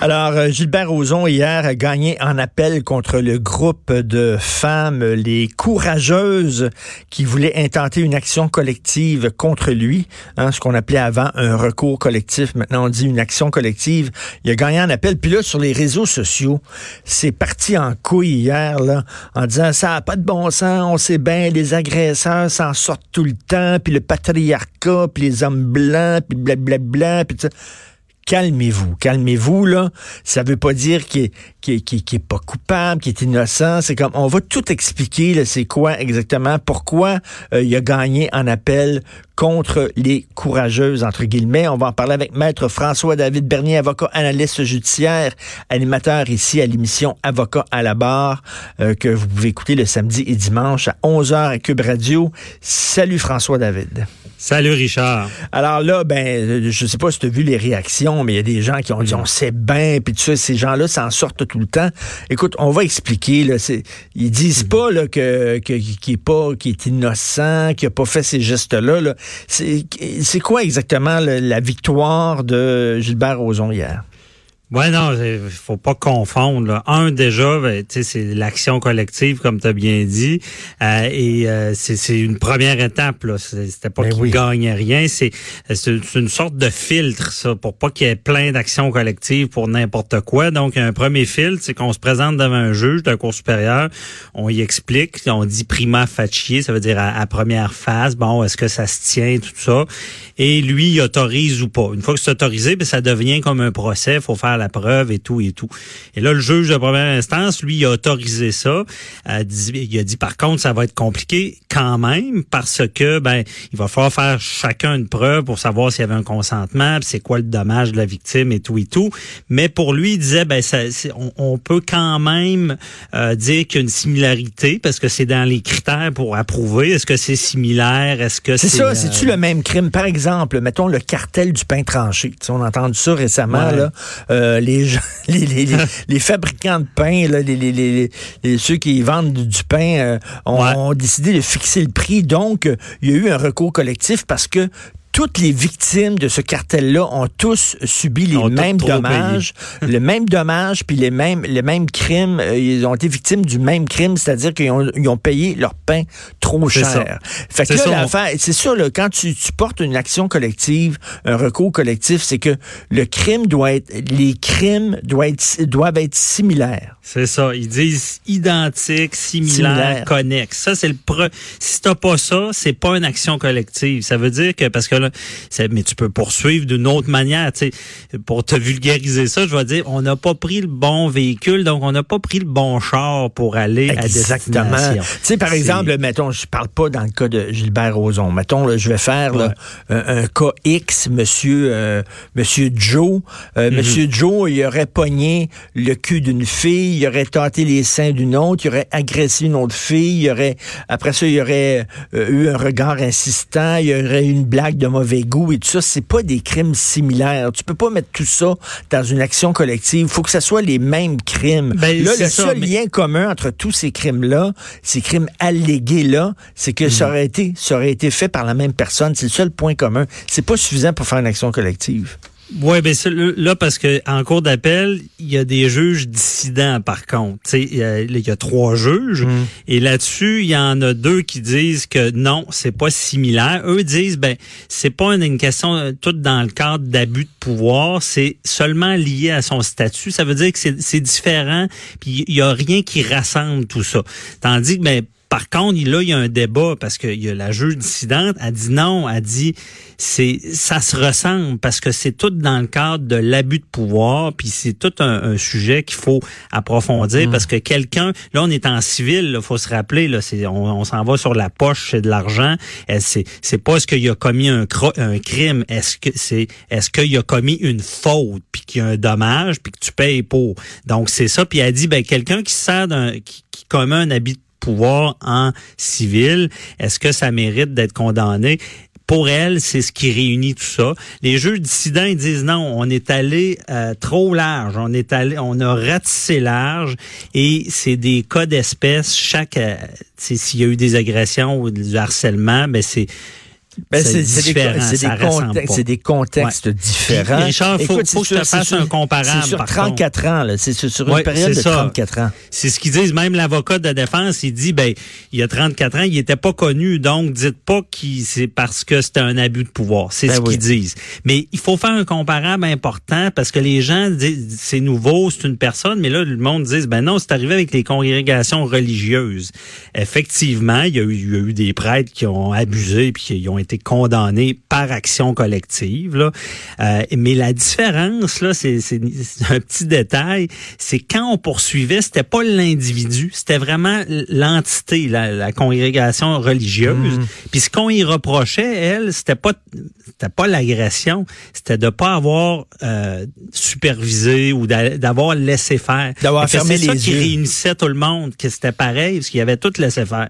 Alors, euh, Gilbert Rozon, hier, a gagné en appel contre le groupe de femmes, les courageuses, qui voulaient intenter une action collective contre lui, hein, ce qu'on appelait avant un recours collectif. Maintenant, on dit une action collective. Il a gagné en appel. Puis là, sur les réseaux sociaux, c'est parti en couille hier, là, en disant, ça n'a pas de bon sens, on sait bien, les agresseurs s'en sortent tout le temps, puis le patriarcat, puis les hommes blancs, puis blablabla, puis tout ça calmez-vous, calmez-vous là. Ça veut pas dire qu'il est, pas coupable, qu'il est innocent. C'est comme on va tout expliquer. C'est quoi exactement Pourquoi euh, il a gagné en appel contre les courageuses entre guillemets. On va en parler avec maître François David Bernier, avocat analyste judiciaire, animateur ici à l'émission Avocat à la barre euh, que vous pouvez écouter le samedi et dimanche à 11h à Cube Radio. Salut François David. Salut Richard. Alors là, ben, je sais pas si tu as vu les réactions, mais il y a des gens qui ont dit on sait bien, puis tout ça, ces gens-là s'en sortent tout le temps. Écoute, on va expliquer. Là, ils disent pas là, que, que est pas, qu'il est innocent, qu'il a pas fait ces gestes-là. Là. C'est quoi exactement la victoire de Gilbert Rozon hier? Ouais, non, faut pas confondre. Un, déjà, ben, c'est l'action collective, comme tu as bien dit. Euh, et euh, c'est une première étape. C'était pas ben qu'il gagne rien. C'est une sorte de filtre, ça, pour pas qu'il y ait plein d'actions collectives pour n'importe quoi. Donc, un premier filtre, c'est qu'on se présente devant un juge d'un cours supérieur, on y explique, on dit prima facie, ça veut dire à, première phase, bon, est-ce que ça se tient, tout ça. Et lui, il autorise ou pas. Une fois que c'est autorisé, ben, ça devient comme un procès, faut faire la preuve et tout et tout. Et là, le juge de première instance, lui, il a autorisé ça. Euh, il a dit, par contre, ça va être compliqué quand même parce que, ben, il va falloir faire chacun une preuve pour savoir s'il y avait un consentement, c'est quoi le dommage de la victime et tout et tout. Mais pour lui, il disait, ben, ça, on, peut quand même euh, dire qu'il y a une similarité parce que c'est dans les critères pour approuver. Est-ce que c'est similaire? Est-ce que c'est ça? C'est-tu le même crime? Par exemple, mettons le cartel du pain tranché. on a entendu ça récemment, là. Euh, euh, les, les, les, fabricants de pain, là, les, ceux qui vendent du pain, euh, ont, décidé de fixer le prix. Donc, il y a eu un recours collectif parce que toutes les victimes de ce cartel-là ont tous subi les mêmes dommages, le même dommage, puis les mêmes, les mêmes crimes. Euh, ils ont été victimes du même crime, c'est-à-dire qu'ils ont, ils ont payé leur pain trop cher. Fait que là, c'est ça, là, quand tu, tu, portes une action collective, un recours collectif, c'est que le crime doit être, les crimes doivent être, doivent être similaires. C'est ça. Ils disent identiques, similaires, connexes. Ça, c'est le pre... Si t'as pas ça, c'est pas une action collective. Ça veut dire que, parce que là, mais tu peux poursuivre d'une autre manière, tu sais. Pour te vulgariser ça, je vais dire, on n'a pas pris le bon véhicule, donc on n'a pas pris le bon char pour aller à destination. Tu sais, par exemple, mettons, je parle pas dans le cas de Gilbert Rozon. Mettons, là, je vais faire un, cas X, monsieur, euh, monsieur Joe. Euh, mm-hmm. Monsieur Joe, il aurait pogné le cul d'une fille il aurait tenté les seins d'une autre, il aurait agressé une autre fille, il aurait, après ça, il aurait euh, eu un regard insistant, il y aurait eu une blague de mauvais goût et tout ça. C'est pas des crimes similaires. Tu peux pas mettre tout ça dans une action collective. Il faut que ce soit les mêmes crimes. Ben, là, le seul lien commun entre tous ces crimes-là, ces crimes allégués-là, c'est que ça, mhm. aurait été, ça aurait été fait par la même personne. C'est le seul point commun. C'est pas suffisant pour faire une action collective. Oui, ben là, parce que en cours d'appel, il y a des juges dissidents, par contre. Il y, a, il y a trois juges. Mm. Et là-dessus, il y en a deux qui disent que non, c'est pas similaire. Eux disent, ben, c'est pas une, question euh, toute dans le cadre d'abus de pouvoir, c'est seulement lié à son statut. Ça veut dire que c'est différent, puis il y a rien qui rassemble tout ça. Tandis que, ben, par contre, là, il y a un débat parce que y a la juge dissidente a dit non, a dit c'est ça se ressemble parce que c'est tout dans le cadre de l'abus de pouvoir, puis c'est tout un, sujet qu'il faut approfondir parce que quelqu'un, là, on est en civil, il faut se rappeler, là, on, s'en va sur la poche, c'est de l'argent. C'est, c'est pas est-ce qu'il a commis un, crime, est-ce que c'est est-ce qu'il a commis une faute, puis qu'il y a un dommage, puis que tu payes pour? Donc c'est ça. Puis elle dit ben quelqu'un qui sert d'un qui, qui commet un abus de pouvoir en civil? Est-ce que ça mérite d'être condamné? Pour elle, c'est ce qui réunit tout ça. Les juges dissidents ils disent non, on est allé euh, trop large, on est allé, on a ratissé large et c'est des cas d'espèce. Chaque, euh, s'il y a eu des agressions ou du harcèlement, ben c'est Ben, c'est des, des, des, contextes différents. Richard, il faut, faut que je te fasse un comparable. C'est sur 34 ans, c'est sur une période de 34 ans. C'est ce qu'ils disent. Même l'avocat de la défense, il dit, ben, il y a 34 ans, il n'était pas connu, donc dites pas que c'est parce que c'était un abus de pouvoir. C'est ben ce qu'ils disent. Mais il faut faire un comparable important parce que les gens disent, c'est nouveau, c'est une personne, mais là, le monde dit, ben non, c'est arrivé avec les congrégations religieuses. Effectivement, il y a eu, il y a eu des prêtres qui ont abusé puis qui ont été condamnés par action collective. Là. Euh, mais la différence, là, c'est un petit détail, c'est quand on poursuivait, c'était pas l'individu, c'était vraiment l'entité, la, congrégation religieuse. Mmh. Puis ce qu'on y reprochait, elle, c'était pas c'était pas l'agression, c'était de pas avoir euh, supervisé ou d'avoir laissé faire. D'avoir fermé les yeux. C'est ça qui réunissait tout le monde, que c'était pareil, parce qu'il y avait tout laissé faire.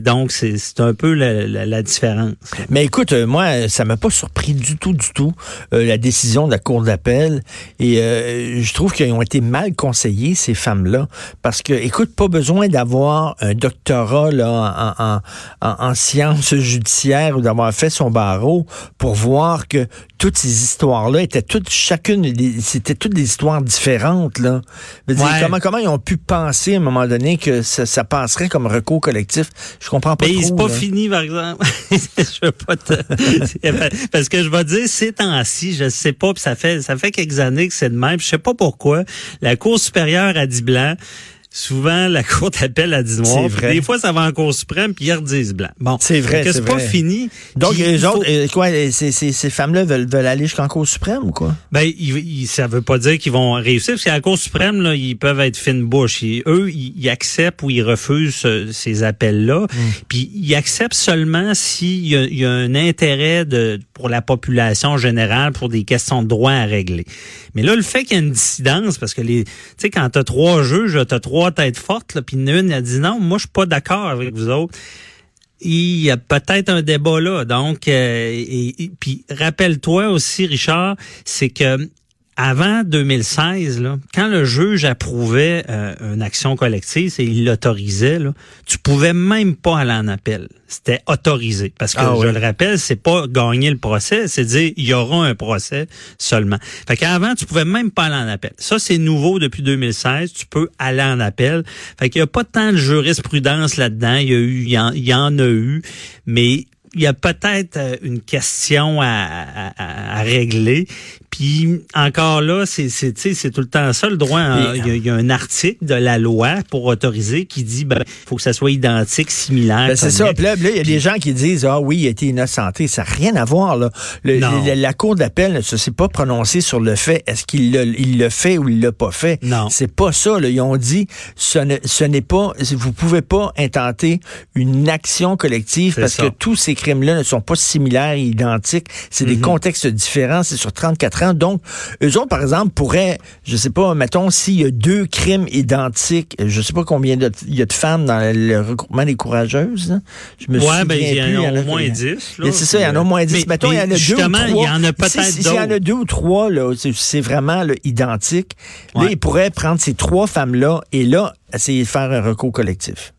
donc c'est un peu la, la différence. Mais écoute, euh, moi, ça m'a pas surpris du tout, du tout, euh, la décision de la Cour d'appel. Et euh, je trouve qu'ils ont été mal conseillés, ces femmes-là. Parce que, écoute, pas besoin d'avoir un doctorat là, en, en, en sciences judiciaires ou d'avoir fait son barreau pour voir que toutes ces histoires-là étaient toutes, chacune, c'était toutes des histoires différentes, là. comment, comment ils ont pu penser à un moment donné que ça, passerait comme recours collectif? Je comprends pas Mais c'est pas fini, par exemple. je pas te... Parce que je vais dire, ces temps-ci, je sais pas, puis ça fait, ça fait quelques années que c'est de même, je sais pas pourquoi. La Cour supérieure a dit blanc souvent la Cour d'appel a dit noir. Des fois, ça va en Cour suprême, puis ils redisent blanc. Bon, c'est vrai. c'est pas fini. Donc, les autres, euh, quoi, ces, ces, ces femmes-là veulent, veulent aller jusqu'en Cour suprême ou quoi? Ben, ils, ça veut pas dire qu'ils vont réussir, parce qu'à la Cour suprême, là, ils peuvent être fine bouche. eux, ils, acceptent ou ils refusent ces appels-là. Hmm. Puis ils acceptent seulement s'il y, y, a un intérêt de pour la population générale pour des questions de droit à régler. Mais là, le fait qu'il y ait une dissidence, parce que les, tu sais, quand t'as trois juges, t'as trois tête forte, là, puis une a dit non, moi je suis pas d'accord avec vous autres. Il y a peut-être un débat là. Donc, euh, et, puis rappelle-toi aussi, Richard, c'est que avant 2016, là, quand le juge approuvait euh, une action collective et il l'autorisait, tu pouvais même pas aller en appel. C'était autorisé. Parce que, ah je le rappelle, c'est pas gagner le procès, c'est dire il y aura un procès seulement. Fait qu'avant, tu pouvais même pas aller en appel. Ça, c'est nouveau depuis 2016. Tu peux aller en appel. Fait qu'il y a pas tant de jurisprudence là-dedans. Il y a eu, il y en a eu, mais il y a peut-être euh, une question à, à, régler. Puis encore là, c'est c'est tout le temps ça le droit. il, y a, un article de la loi pour autoriser qui dit ben faut que ça soit identique, similaire. Ben, c'est ça. Puis là, il y a des gens qui disent ah oui, il a été innocenté. Ça n'a rien à voir là. la cour d'appel ne s'est pas prononcée sur le fait est-ce qu'il le, il le fait ou il l'a pas fait? Non. C'est pas ça. Là. Ils ont dit ce n'est pas vous pouvez pas intenter une action collective parce que tous ces crimes-là ne sont pas similaires et identiques. C'est des mhm. contextes différents. C'est sur 34 ans. Donc, eux autres, par exemple, pourraient, je sais pas, mettons, s'il y a deux crimes identiques, je sais pas combien de, il y a de femmes dans le regroupement des courageuses. Hein. Je me ouais, ben, il y en a au moins 10. C'est ça, il y en a au moins 10. mettons, il y en a deux ou trois. il y en a peut-être S'il y en a deux ou trois, là, c'est vraiment là, identique. Là, ils pourraient prendre ces trois femmes-là et là, essayer de faire un recours collectif.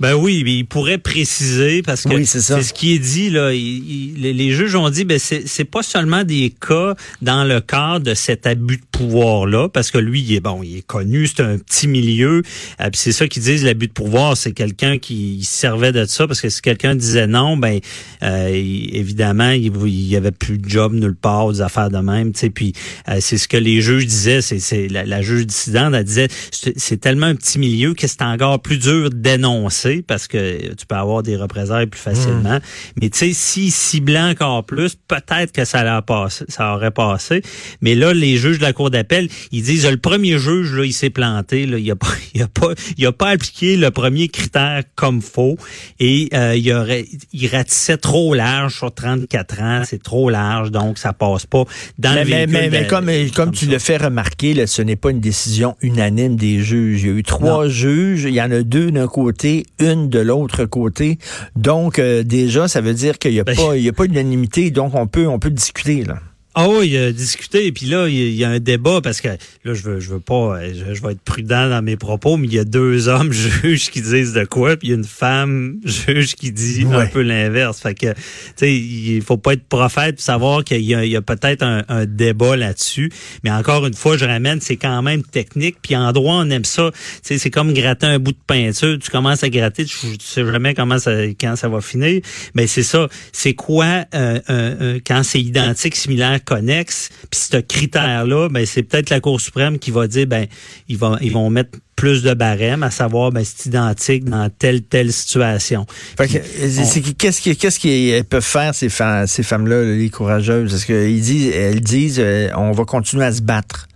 Ben oui, mais il pourrait préciser parce que c'est ce qui est dit là. les juges ont dit ben c'est pas seulement des cas dans le cadre de cet abus de pouvoir là, parce que lui il est bon, il est connu, c'est un petit milieu. Euh, c'est ça qu'ils disent l'abus de pouvoir, c'est quelqu'un qui servait de ça parce que si quelqu'un disait non, ben euh, évidemment il, il y avait plus de job nulle part, des affaires de même. Tu sais, puis euh, c'est ce que les juges disaient. C'est la, la juge dissidente, elle disait c'est tellement un petit milieu que c'est encore plus dur d'énoncer parce que tu peux avoir des représailles plus facilement. Hmm. Mais tu sais, si ciblant encore plus, peut-être que ça, a passé, ça aurait passé. Mais là, les juges de la Cour d'appel, ils disent le premier juge, là, il s'est planté. Là, il a pas, il a pas, il a pas appliqué le premier critère comme faux. Et euh, il aurait, il ratissait trop large sur 34 ans. C'est trop large, donc ça passe pas dans mais, le mais, mais, comme, comme, tu le fais remarquer, là, ce n'est pas une décision unanime des juges. Il y a eu trois juges. Il y en a deux d'un côté, une de l'autre côté. Donc, euh, déjà, ça veut dire qu'il n'y a, ben, pas, il y a pas d'unanimité. Donc, on peut, on peut discuter, là. Ah oui, il a discuté, puis là, il y a un débat parce que là, je veux, je veux pas, je, vais être prudent dans mes propos, mais il y a deux hommes juges qui disent de quoi, puis il y a une femme juge qui dit un peu l'inverse. Fait que, tu sais, il faut pas être prophète pour savoir qu'il y a, peut-être un, débat là-dessus. Mais encore une fois, je ramène, c'est quand même technique. Puis en droit, on aime ça. Tu sais, c'est comme gratter un bout de peinture. Tu commences à gratter, tu, sais jamais comment ça, quand ça va finir. Mais c'est ça. C'est quoi euh, quand c'est identique, similaire connexe. Puis ce critère-là, ben c'est peut-être la Cour suprême qui va dire, ben ils vont ils vont mettre plus de barèmes, à savoir, ben c'est identique dans telle telle situation. Qu'est-ce qu'ils peuvent faire ces femmes ces femmes-là, les courageuses? Est-ce qu'ils disent elles disent euh, on va continuer à se battre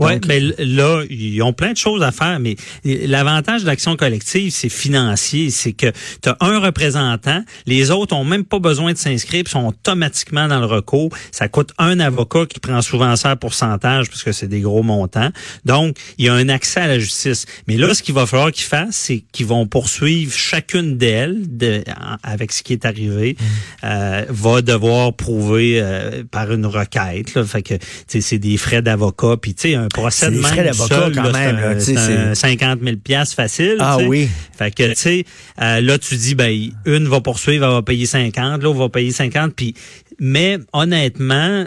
oui, mais ben, là, ils ont plein de choses à faire, mais l'avantage de l'action collective, c'est financier. C'est que tu as un représentant, les autres ont même pas besoin de s'inscrire, sont automatiquement dans le recours. Ça coûte un avocat qui prend souvent ça à pourcentage parce que c'est des gros montants. Donc, il y a un accès à la justice. Mais là, ce qu'il va falloir qu'ils fassent, c'est qu'ils vont poursuivre chacune d'elles de, avec ce qui est arrivé, mmh. euh, va devoir prouver euh, par une requête. Là, fait que c'est des frais d'avocat, puis tu sais un procès de même seul, quand même, c'est 50 000 pièces facile. Ah oui. Fait que tu sais, euh, là tu dis ben une va poursuivre, elle va payer 50, l'autre va payer 50, puis mais honnêtement,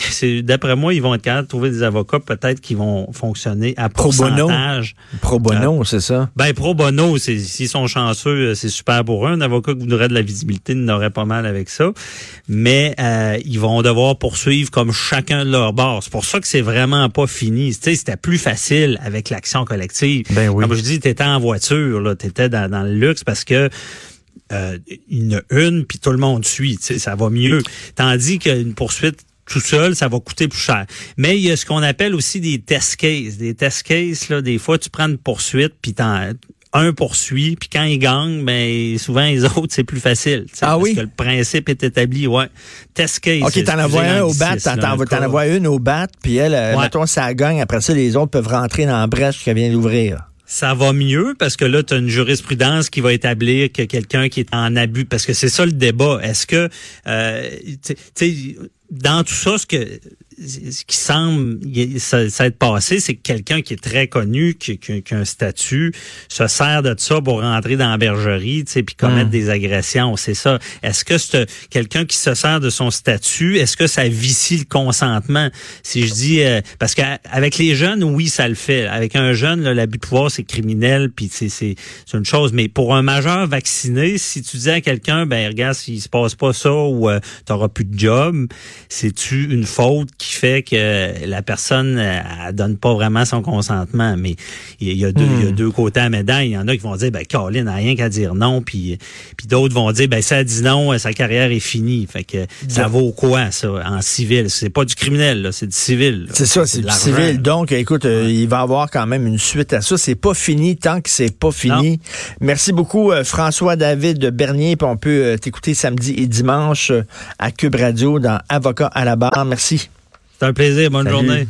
d'après moi, ils vont être capables de trouver des avocats peut-être qui vont fonctionner à pro pourcentage. Pro bono, euh, c'est ça? Ben pro bono, s'ils sont chanceux, c'est super pour eux. Un avocat qui voudrait de la visibilité n'aurait pas mal avec ça. Mais euh, ils vont devoir poursuivre comme chacun de leur bord. C'est pour ça que c'est vraiment pas fini. Tu sais, c'était plus facile avec l'action collective. Ben oui. Comme je dis, t'étais en voiture, là, t'étais dans, dans le luxe parce que euh, une, une puis tout le monde suit. Ça va mieux. Tandis qu'une poursuite tout seul, ça va coûter plus cher. Mais il y a ce qu'on appelle aussi des test cases. Des test cases, là, des fois, tu prends une poursuite, puis un poursuit, puis quand il gagne, ben souvent les autres, c'est plus facile. Ah parce oui? que le principe est établi, ouais. Test case. OK, t'en envoies un au bat, t'en envoies une au bat, puis elle, euh, mettons, ça gagne, après ça, les autres peuvent rentrer dans la brèche qu'elle vient d'ouvrir ça va mieux parce que là, tu as une jurisprudence qui va établir que quelqu'un qui est en abus, parce que c'est ça le débat. Est-ce que, euh, tu sais, dans tout ça, ce que ce qui semble ça, être passé, c'est que quelqu'un qui est très connu, qui, qui, a un statut, se sert de ça pour rentrer dans la bergerie, tu sais, puis commettre hmm. des agressions. C'est ça. Est-ce que c'est quelqu'un qui se sert de son statut, est-ce que ça vicie le consentement? Si je dis, euh, parce qu'avec les jeunes, oui, ça le fait. Avec un jeune, l'abus de pouvoir, c'est criminel, puis c'est c'est une chose. Mais pour un majeur vacciné, si tu dis à quelqu'un, ben regarde, s'il se passe pas ça ou euh, tu n'auras plus de job, c'est-tu une faute qui fait que la personne elle donne pas vraiment son consentement. Mais il y, a deux, il y a hmm. deux côtés à la médaille. Il y en a qui vont dire, ben Caroline n'a rien qu'à dire non, puis puis d'autres vont dire, ben ça dit non, sa carrière est finie. Fait que ça vaut quoi ça en civil? C'est pas du criminel, c'est du civil. C'est ça, c'est du civil. Donc, écoute, euh, il va y avoir quand même une suite à ça. C'est pas fini tant que c'est pas fini. Merci beaucoup, euh, François David Bernier. Puis on peut euh, t'écouter samedi et dimanche à Cube Radio dans Avocat à la barre. Merci. C'est un plaisir. Bonne journée.